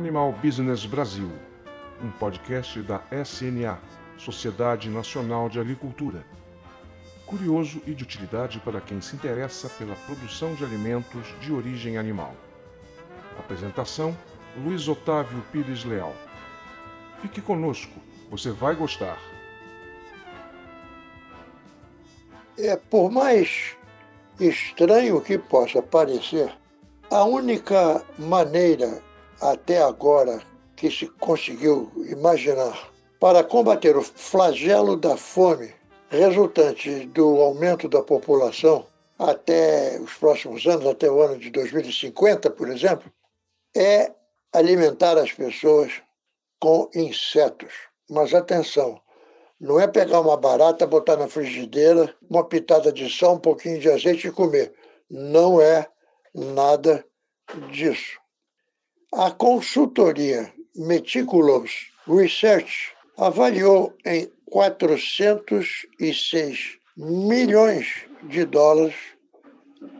Animal Business Brasil, um podcast da SNA, Sociedade Nacional de Agricultura. Curioso e de utilidade para quem se interessa pela produção de alimentos de origem animal. Apresentação: Luiz Otávio Pires Leal. Fique conosco, você vai gostar. É, por mais estranho que possa parecer, a única maneira até agora que se conseguiu imaginar para combater o flagelo da fome resultante do aumento da população até os próximos anos, até o ano de 2050, por exemplo, é alimentar as pessoas com insetos. Mas atenção, não é pegar uma barata, botar na frigideira, uma pitada de sal, um pouquinho de azeite e comer. Não é nada disso. A consultoria Meticulous Research avaliou em 406 milhões de dólares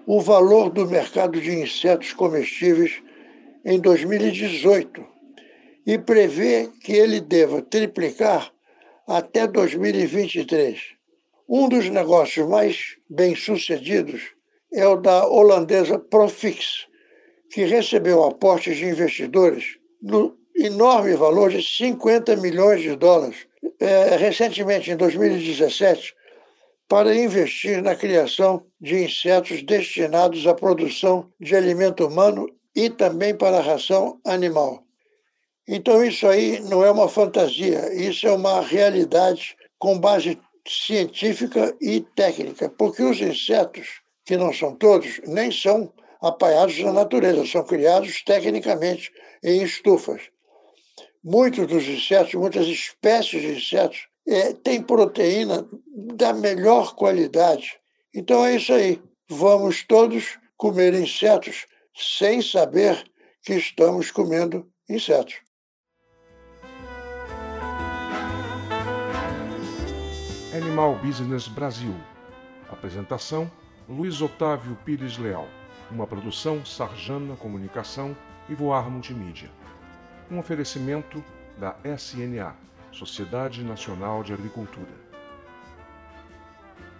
o valor do mercado de insetos comestíveis em 2018 e prevê que ele deva triplicar até 2023. Um dos negócios mais bem-sucedidos é o da holandesa Profix, que recebeu aportes de investidores no enorme valor de 50 milhões de dólares, é, recentemente, em 2017, para investir na criação de insetos destinados à produção de alimento humano e também para a ração animal. Então, isso aí não é uma fantasia, isso é uma realidade com base científica e técnica, porque os insetos, que não são todos, nem são apaiados na natureza, são criados tecnicamente em estufas. Muitos dos insetos, muitas espécies de insetos, é, têm proteína da melhor qualidade. Então é isso aí. Vamos todos comer insetos sem saber que estamos comendo insetos. Animal Business Brasil. Apresentação: Luiz Otávio Pires Leal. Uma produção Sarjana Comunicação e Voar Multimídia. Um oferecimento da SNA, Sociedade Nacional de Agricultura.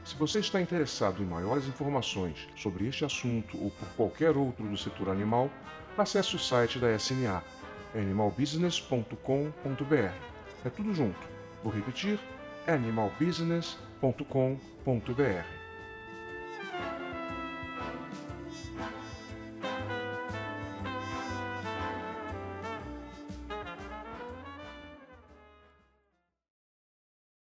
Se você está interessado em maiores informações sobre este assunto ou por qualquer outro do setor animal, acesse o site da SNA, animalbusiness.com.br. É tudo junto. Vou repetir: animalbusiness.com.br.